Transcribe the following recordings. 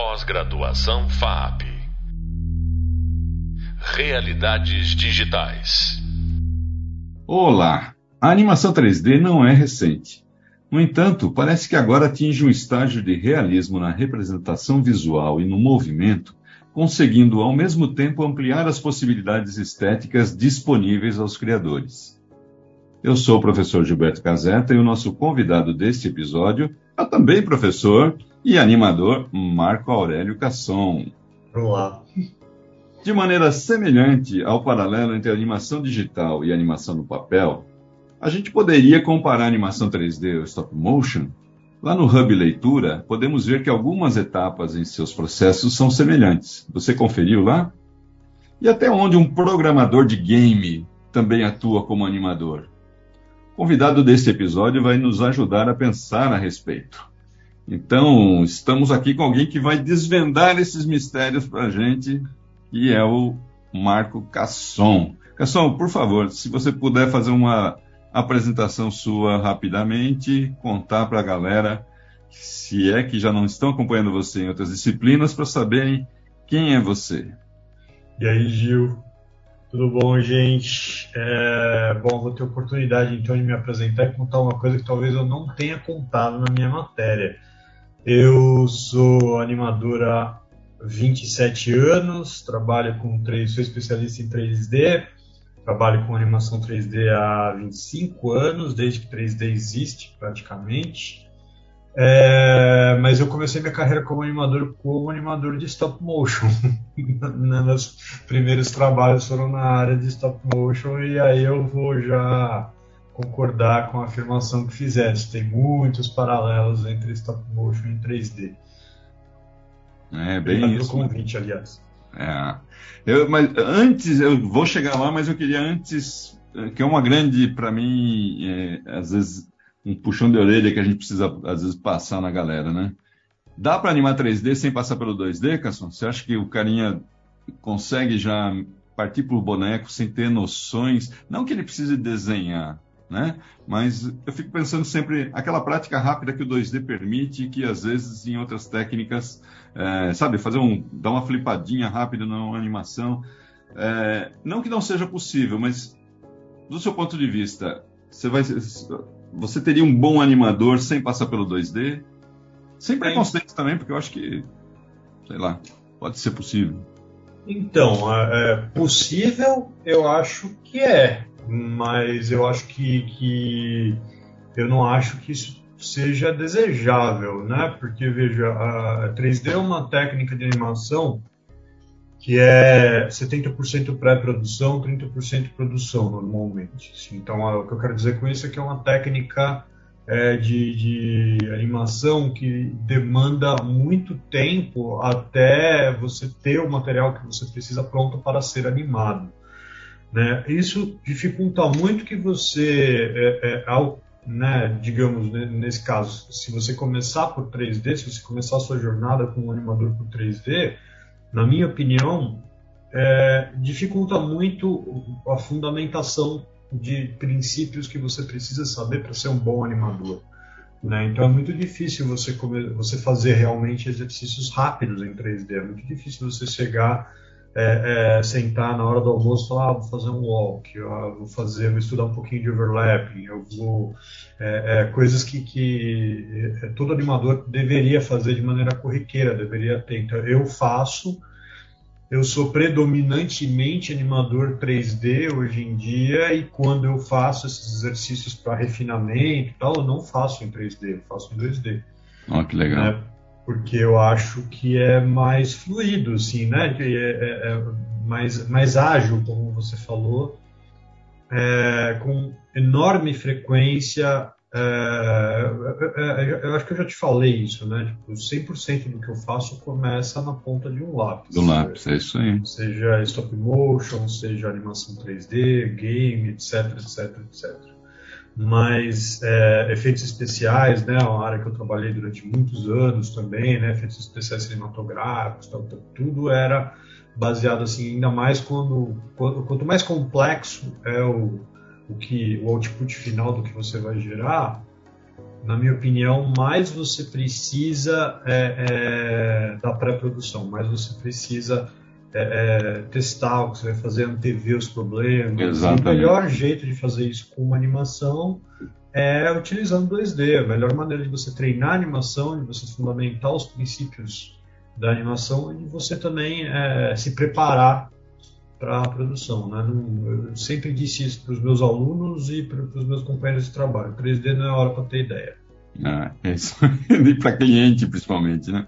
Pós-graduação FAP. Realidades digitais. Olá! A animação 3D não é recente. No entanto, parece que agora atinge um estágio de realismo na representação visual e no movimento, conseguindo ao mesmo tempo ampliar as possibilidades estéticas disponíveis aos criadores. Eu sou o professor Gilberto Caseta e o nosso convidado deste episódio é também professor e animador Marco Aurélio Casson. Olá. De maneira semelhante ao paralelo entre animação digital e animação no papel, a gente poderia comparar a animação 3D ou stop motion. Lá no Hub Leitura, podemos ver que algumas etapas em seus processos são semelhantes. Você conferiu lá? E até onde um programador de game também atua como animador? O convidado deste episódio vai nos ajudar a pensar a respeito. Então, estamos aqui com alguém que vai desvendar esses mistérios para a gente, que é o Marco Casson. Casson, por favor, se você puder fazer uma apresentação sua rapidamente, contar para a galera, se é que já não estão acompanhando você em outras disciplinas, para saberem quem é você. E aí, Gil? Tudo bom, gente? É, bom, vou ter oportunidade então de me apresentar e contar uma coisa que talvez eu não tenha contado na minha matéria. Eu sou animador há 27 anos, trabalho com 3, sou especialista em 3D, trabalho com animação 3D há 25 anos, desde que 3D existe praticamente. É, mas eu comecei minha carreira como animador como animador de stop motion. Meus primeiros trabalhos foram na área de stop motion e aí eu vou já concordar com a afirmação que fizeste. Tem muitos paralelos entre stop motion e 3D. É, bem Obrigado isso. pelo convite, aliás. É. Eu, mas antes, eu vou chegar lá, mas eu queria antes, que é uma grande, para mim, é, às vezes, um puxão de orelha que a gente precisa, às vezes, passar na galera, né? Dá para animar 3D sem passar pelo 2D, Casson? Você acha que o carinha consegue já partir para o boneco sem ter noções? Não que ele precise desenhar, né? Mas eu fico pensando sempre aquela prática rápida que o 2D permite, que às vezes em outras técnicas, é, sabe, fazer um, dar uma flipadinha rápida na animação, é, não que não seja possível, mas do seu ponto de vista, você vai, você teria um bom animador sem passar pelo 2D, sem preconceito também, porque eu acho que, sei lá, pode ser possível. Então, é, é possível, eu acho que é mas eu acho que, que eu não acho que isso seja desejável, né? Porque veja, a 3D é uma técnica de animação que é 70% pré-produção, 30% produção normalmente. Então, o que eu quero dizer com isso é que é uma técnica é, de, de, animação que demanda muito tempo até você ter o material que você precisa pronto para ser animado. Né? Isso dificulta muito que você, é, é, ao, né, digamos, né, nesse caso, se você começar por 3D, se você começar a sua jornada com um animador por 3D, na minha opinião, é, dificulta muito a fundamentação de princípios que você precisa saber para ser um bom animador. Né? Então é muito difícil você, você fazer realmente exercícios rápidos em 3D, é muito difícil você chegar é, é, sentar na hora do almoço e falar, ah, vou fazer um walk, eu vou fazer, vou estudar um pouquinho de overlapping, eu vou é, é coisas que, que é, todo animador deveria fazer de maneira corriqueira, deveria ter. Então eu faço, eu sou predominantemente animador 3D hoje em dia e quando eu faço esses exercícios para refinamento e tal, eu não faço em 3D, eu faço em 2D. Oh, que legal. Porque eu acho que é mais fluido, assim, né? É, é, é mais, mais ágil, como você falou, é, com enorme frequência. É, é, eu acho que eu já te falei isso, né? Tipo, 100% do que eu faço começa na ponta de um lápis. Do lápis, é isso aí. Seja stop motion, seja animação 3D, game, etc, etc, etc mas é, efeitos especiais, né, uma área que eu trabalhei durante muitos anos também, né, efeitos especiais cinematográficos, tal, tal, tudo era baseado assim, ainda mais quando, quando quanto mais complexo é o, o que o output final do que você vai gerar, na minha opinião, mais você precisa é, é, da pré-produção, mais você precisa é, é, testar o que você vai fazer, antever os problemas. Exatamente. E o melhor jeito de fazer isso com uma animação é utilizando 2D. A melhor maneira de você treinar a animação, de você fundamentar os princípios da animação e você também é, se preparar para a produção. Né? Eu sempre disse isso para os meus alunos e para os meus companheiros de trabalho. 3D não é hora para ter ideia. Ah, é isso. e para cliente, principalmente, né?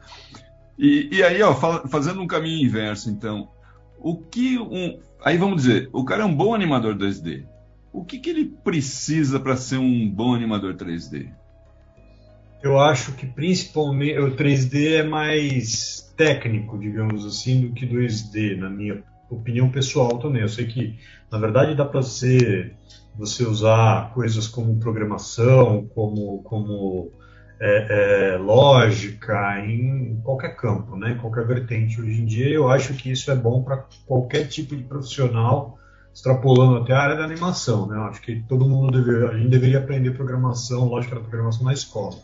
E, e aí, ó, fazendo um caminho inverso, então, o que um. Aí vamos dizer, o cara é um bom animador 2D. O que, que ele precisa para ser um bom animador 3D? Eu acho que principalmente o 3D é mais técnico, digamos assim, do que 2D, na minha opinião pessoal também. Eu sei que, na verdade, dá para ser você usar coisas como programação, como, como é, é, lógica, em qualquer campo, né, em qualquer vertente. Hoje em dia, eu acho que isso é bom para qualquer tipo de profissional, extrapolando até a área da animação. Né? Eu acho que todo mundo deveria, a gente deveria aprender programação, lógica da programação na escola.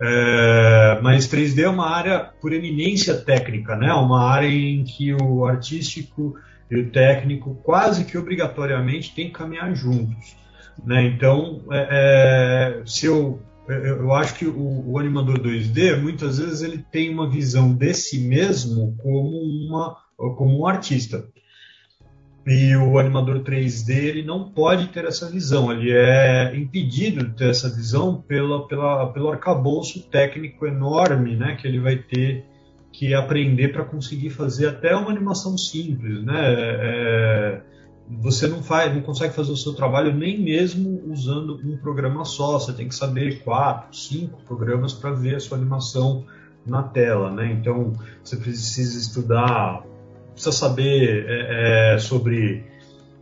É, mas 3D é uma área por eminência técnica, né? Uma área em que o artístico e o técnico quase que obrigatoriamente têm que caminhar juntos, né? Então, é, é se eu eu acho que o, o, animador 2D muitas vezes ele tem uma visão de si mesmo como uma como um artista e o animador 3D ele não pode ter essa visão, ele é impedido de ter essa visão pela, pela, pelo arcabouço técnico enorme né, que ele vai ter que aprender para conseguir fazer até uma animação simples. Né? É, você não, faz, não consegue fazer o seu trabalho nem mesmo usando um programa só, você tem que saber quatro, cinco programas para ver a sua animação na tela. Né? Então você precisa estudar precisa saber é, é, sobre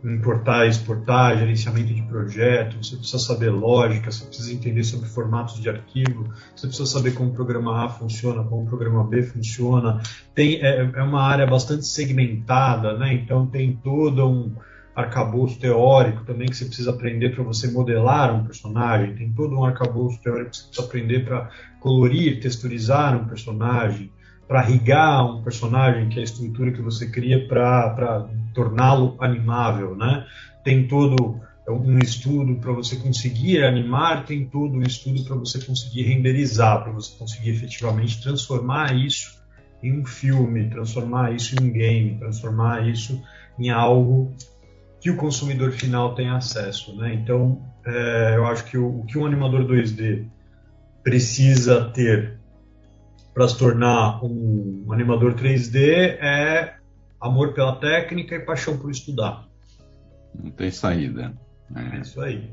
importar, exportar, gerenciamento de projeto, você precisa saber lógica, você precisa entender sobre formatos de arquivo, você precisa saber como o programa A funciona, como o programa B funciona. Tem, é, é uma área bastante segmentada, né? então tem todo um arcabouço teórico também que você precisa aprender para você modelar um personagem, tem todo um arcabouço teórico que você precisa aprender para colorir, texturizar um personagem para rigar um personagem, que é a estrutura que você cria para torná-lo animável, né? Tem todo um estudo para você conseguir animar, tem todo um estudo para você conseguir renderizar, para você conseguir efetivamente transformar isso em um filme, transformar isso em um game, transformar isso em algo que o consumidor final tem acesso, né? Então, é, eu acho que o, o que um animador 2D precisa ter para se tornar um animador 3D é amor pela técnica e paixão por estudar. Não tem saída. É, é isso aí.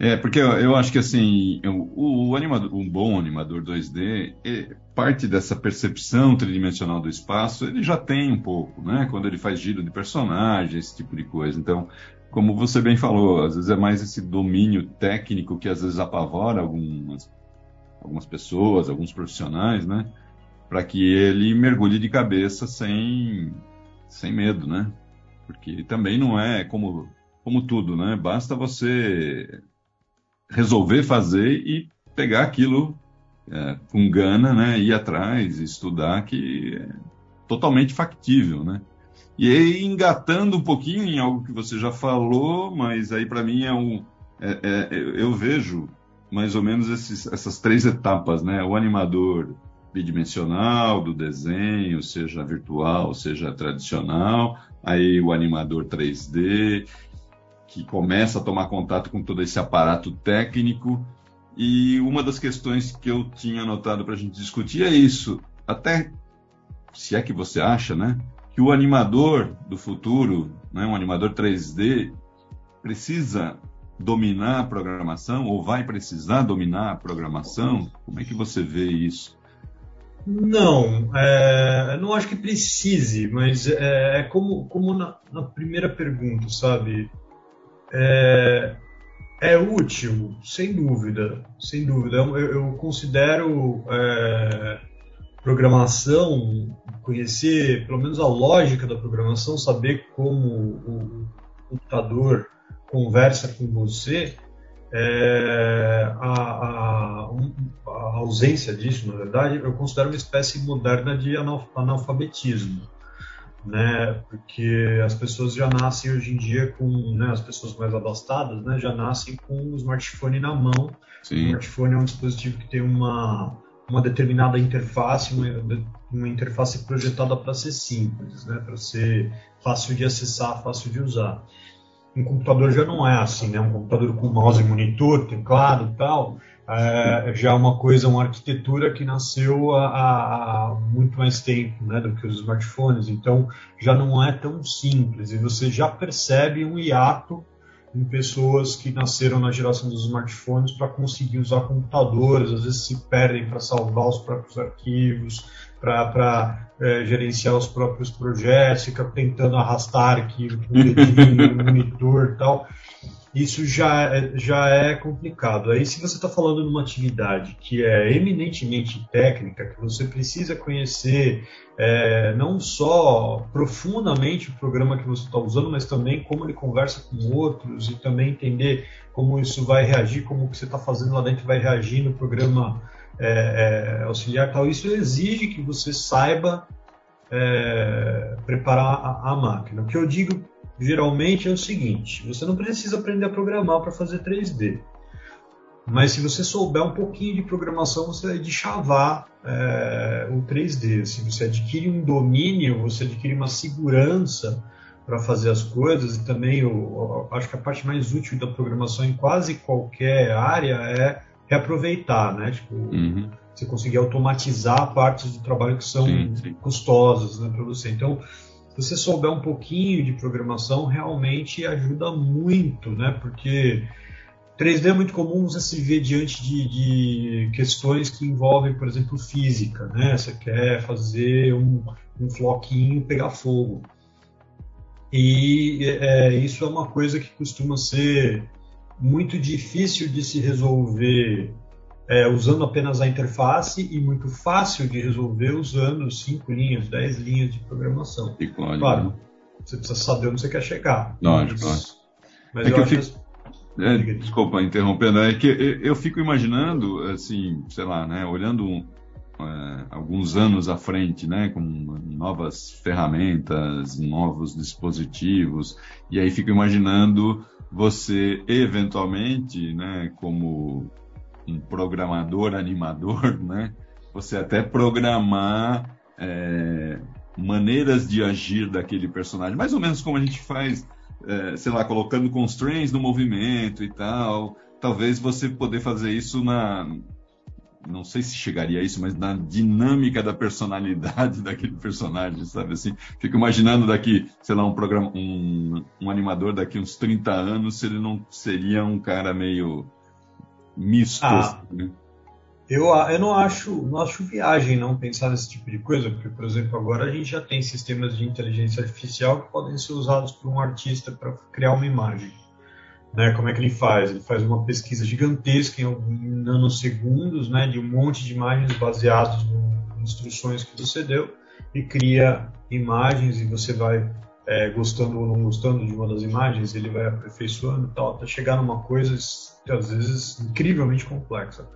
É, porque eu, eu acho que assim, o, o, animador, um bom animador 2D, parte dessa percepção tridimensional do espaço, ele já tem um pouco, né? Quando ele faz giro de personagem, esse tipo de coisa. Então, como você bem falou, às vezes é mais esse domínio técnico que às vezes apavora algumas algumas pessoas, alguns profissionais, né? Para que ele mergulhe de cabeça sem, sem medo, né? Porque também não é como, como tudo, né? Basta você resolver fazer e pegar aquilo é, com gana, né? Ir atrás, estudar, que é totalmente factível, né? E aí, engatando um pouquinho em algo que você já falou, mas aí para mim é um. É, é, eu vejo mais ou menos esses, essas três etapas, né? O animador bidimensional do desenho, seja virtual, seja tradicional, aí o animador 3D, que começa a tomar contato com todo esse aparato técnico. E uma das questões que eu tinha anotado para a gente discutir é isso. Até se é que você acha, né? Que o animador do futuro, né, um animador 3D, precisa dominar a programação ou vai precisar dominar a programação? Como é que você vê isso? Não, é, não acho que precise, mas é, é como, como na, na, primeira pergunta, sabe? É, é, útil, sem dúvida, sem dúvida. Eu, eu considero é, programação, conhecer pelo menos a lógica da programação, saber como o computador conversa com você é, a, a, a, ausência disso, na verdade, eu considero uma espécie moderna de analfabetismo, né? Porque as pessoas já nascem hoje em dia com, né, as pessoas mais abastadas, né, já nascem com o smartphone na mão. Sim. O smartphone é um dispositivo que tem uma uma determinada interface, uma, uma interface projetada para ser simples, né, para ser fácil de acessar, fácil de usar. Um computador já não é assim, né? Um computador com mouse, monitor, teclado, tal, é, já é uma coisa, uma arquitetura que nasceu há, há, muito mais tempo, né, do que os smartphones. Então, já não é tão simples. E você já percebe um hiato em pessoas que nasceram na geração dos smartphones para conseguir usar computadores, às vezes se perdem para salvar os próprios arquivos, para é, gerenciar os próprios projetos, fica tentando arrastar arquivo com o dedinho, monitor e tal isso já, é, já é complicado. Aí, se você está falando de uma atividade que é eminentemente técnica, que você precisa conhecer é, não só profundamente o programa que você está usando, mas também como ele conversa com outros e também entender como isso vai reagir, como o que você está fazendo lá dentro vai reagir no programa é, é, auxiliar tal. Isso exige que você saiba é, preparar a, a máquina. O que eu digo geralmente é o seguinte: você não precisa aprender a programar para fazer 3D. Mas se você souber um pouquinho de programação, você vai deschavar é, o 3D. Se você adquire um domínio, você adquire uma segurança para fazer as coisas e também eu, eu, acho que a parte mais útil da programação em quase qualquer área é reaproveitar, né? Tipo, uhum. você conseguir automatizar partes do trabalho que são sim, sim. custosas né, para você. Então, você souber um pouquinho de programação, realmente ajuda muito, né? Porque 3D é muito comum você se ver diante de, de, questões que envolvem, por exemplo, física, né? Você quer fazer um, um floquinho pegar fogo. E é, isso é uma coisa que costuma ser muito difícil de se resolver é, usando apenas a interface e muito fácil de resolver usando 5 linhas, 10 linhas de programação. E claro, claro né? você precisa saber onde você quer chegar. Lógico, mas, mas é eu, eu fico... É, desculpa interrompendo, é que eu fico imaginando, assim, sei lá, né, olhando é, alguns anos à frente, né, com novas ferramentas, novos dispositivos, e aí fico imaginando você eventualmente, né, como um programador animador, né? Você até programar é, maneiras de agir daquele personagem, mais ou menos como a gente faz, é, sei lá, colocando constraints no movimento e tal. Talvez você poder fazer isso na, não sei se chegaria a isso, mas na dinâmica da personalidade daquele personagem, sabe assim? Fico imaginando daqui, sei lá, um programa, um, um animador daqui uns 30 anos, se ele não seria um cara meio misto. Ah, né? eu, eu não acho, não acho viagem não pensar nesse tipo de coisa, porque, por exemplo, agora a gente já tem sistemas de inteligência artificial que podem ser usados por um artista para criar uma imagem. Né, como é que ele faz? Ele faz uma pesquisa gigantesca em nanosegundos, né, de um monte de imagens baseadas em instruções que você deu e cria imagens e você vai é, gostando ou não gostando de uma das imagens, ele vai aperfeiçoando e tal, até chegar numa coisa, às vezes, incrivelmente complexa.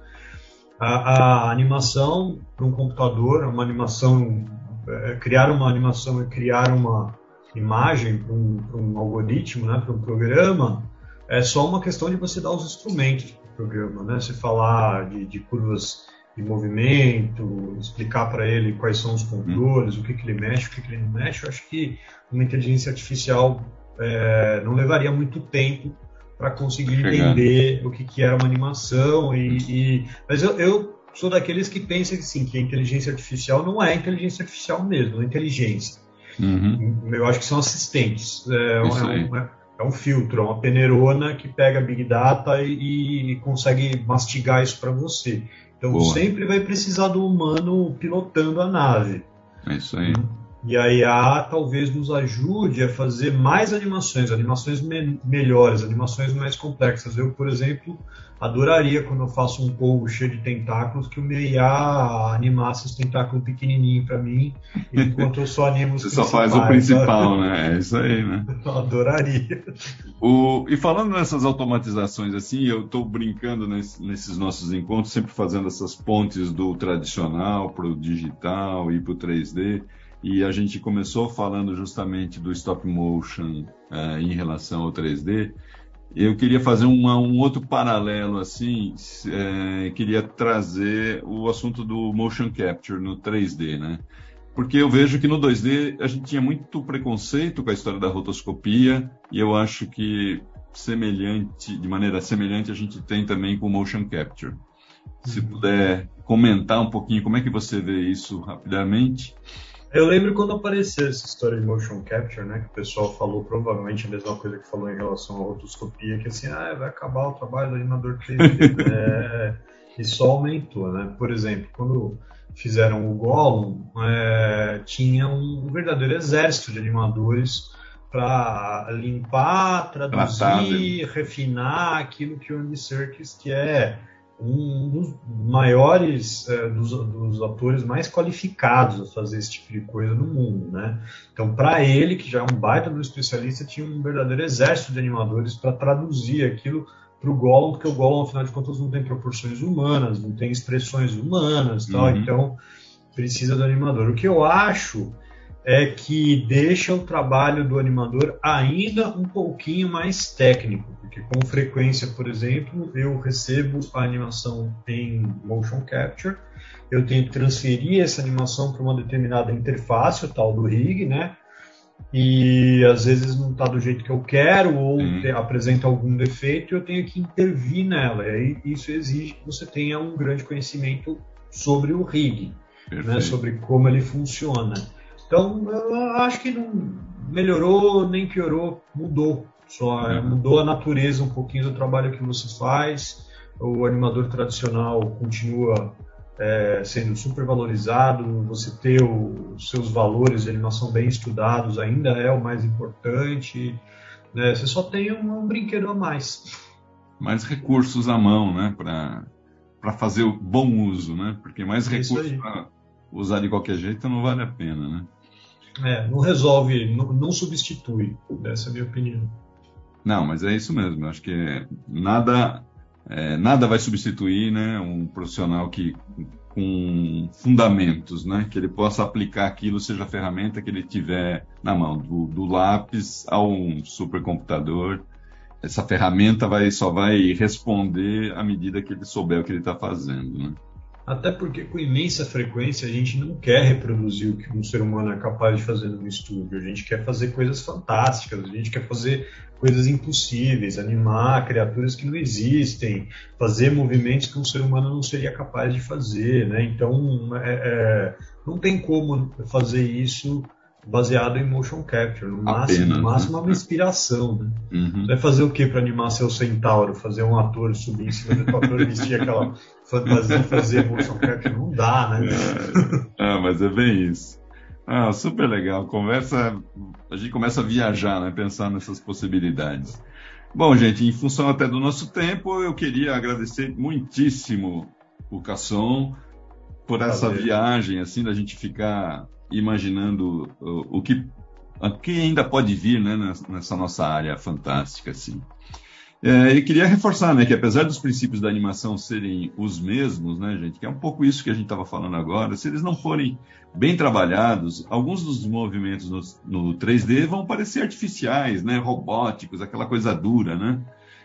A, a animação para um computador, uma animação, é, criar uma animação e criar uma imagem para um, um, algoritmo, né, para um programa, é só uma questão de você dar os instrumentos para o programa, né? Se falar de, de curvas de movimento, explicar para ele quais são os controles, o que, que ele mexe, o que, que ele não mexe, eu acho que uma inteligência artificial é, não levaria muito tempo para conseguir Chegando. entender o que, que era uma animação. E, e... mas eu, eu, sou daqueles que pensam assim, que a inteligência artificial não é inteligência artificial mesmo, é inteligência. Uhum. Eu acho que são assistentes. É, é, um, é, é, um filtro, é uma peneirona que pega Big Data e, e consegue mastigar isso para você. Então Boa. sempre vai precisar do humano pilotando a nave. É isso aí. E a IA talvez nos ajude a fazer mais animações, animações me melhores, animações mais complexas. Eu, por exemplo, adoraria quando eu faço um povo cheio de tentáculos que o meu IA animasse os tentáculos pequenininhos para mim, enquanto eu só animo os Você só faz o principal, sabe? né? É isso aí, né? Eu adoraria. O, e falando nessas automatizações assim, eu estou brincando nesse, nesses nossos encontros, sempre fazendo essas pontes do tradicional para o digital e para o 3D e a gente começou falando justamente do stop motion uh, em relação ao 3D. Eu queria fazer uma, um outro paralelo assim, é, queria trazer o assunto do motion capture no 3D, né? Porque eu vejo que no 2D a gente tinha muito preconceito com a história da rotoscopia e eu acho que semelhante, de maneira semelhante a gente tem também com o motion capture. Se uhum. puder comentar um pouquinho como é que você vê isso rapidamente. Eu lembro quando apareceu essa história de motion capture, né? Que o pessoal falou provavelmente a mesma coisa que falou em relação à rotoscopia, que assim, ah, vai acabar o trabalho do animador 3D. é, e só aumentou, né? Por exemplo, quando fizeram o Gollum, é, tinha um verdadeiro exército de animadores para limpar, traduzir, refinar aquilo que o Andy Serkis, que é um dos maiores, é, dos, dos, atores mais qualificados a fazer esse tipo de coisa no mundo, né? Então, para ele, que já é um baita do especialista, tinha um verdadeiro exército de animadores para traduzir aquilo para o Gollum, porque o Gollum, afinal de contas, não tem proporções humanas, não tem expressões humanas, tal, uhum. então precisa do animador. O que eu acho é que deixa o trabalho do animador ainda um pouquinho mais técnico, porque com frequência, por exemplo, eu recebo a animação em motion capture, eu tenho que transferir essa animação para uma determinada interface, o tal do rig, né? E às vezes não está do jeito que eu quero ou te, apresenta algum defeito, eu tenho que intervir nela. E aí isso exige que você tenha um grande conhecimento sobre o rig, né? sobre como ele funciona. Então, eu acho que não melhorou nem piorou, mudou. Só é, mudou a natureza um pouquinho do trabalho que você faz. O animador tradicional continua é, sendo super valorizado. Você ter os seus valores de animação bem estudados ainda é o mais importante. Né? Você só tem um, um brinquedo a mais. Mais recursos à mão, né? Para fazer o bom uso, né? Porque mais é recursos para usar de qualquer jeito não vale a pena, né? É, não resolve, não, não substitui. Essa é a minha opinião. Não, mas é isso mesmo. Eu acho que nada, é, nada vai substituir, né, um profissional que com fundamentos, né, que ele possa aplicar aquilo, seja a ferramenta que ele tiver na mão, do, do lápis ao um supercomputador. Essa ferramenta vai, só vai responder à medida que ele souber o que ele está fazendo, né? Até porque com imensa frequência a gente não quer reproduzir o que um ser humano é capaz de fazer no estúdio. A gente quer fazer coisas fantásticas, a gente quer fazer coisas impossíveis, animar criaturas que não existem, fazer movimentos que um ser humano não seria capaz de fazer, né? Então é, é, não tem como fazer isso baseado em motion capture. No máximo, Apenas, no máximo né? uma inspiração. Né? Uhum. Vai fazer o que para animar seu centauro? Fazer um ator subir em cima do ator e vestir aquela fantasia fazer motion capture? Não dá, né? É, ah, mas é bem isso. Ah, super legal. Conversa, a gente começa a viajar, né? Pensar nessas possibilidades. Bom, gente, em função até do nosso tempo, eu queria agradecer muitíssimo o Casson por essa viagem, assim, da gente ficar imaginando o, o que, o que ainda pode vir né, nessa nossa área fantástica. Assim. É, queria reforçar né, que, apesar dos princípios da animação serem os mesmos, né, gente, que é um pouco isso que a gente estava falando agora, se eles não forem bem trabalhados, alguns dos movimentos no, no 3D vão parecer artificiais, né, robóticos, aquela coisa dura, né?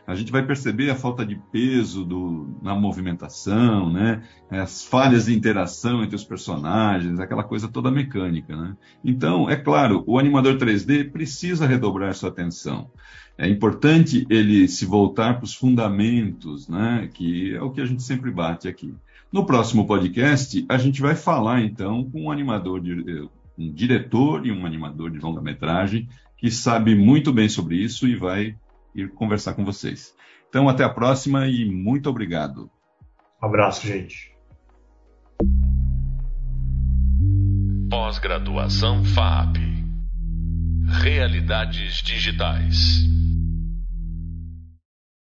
A gente vai perceber a falta de peso do, na movimentação, né? as falhas de interação entre os personagens, aquela coisa toda mecânica. Né? Então, é claro, o animador 3D precisa redobrar sua atenção. É importante ele se voltar para os fundamentos, né? que é o que a gente sempre bate aqui. No próximo podcast, a gente vai falar então com um animador, de, um diretor e um animador de longa-metragem que sabe muito bem sobre isso e vai ir conversar com vocês. Então, até a próxima e muito obrigado. Um abraço, gente. Pós-graduação FAP. Realidades digitais.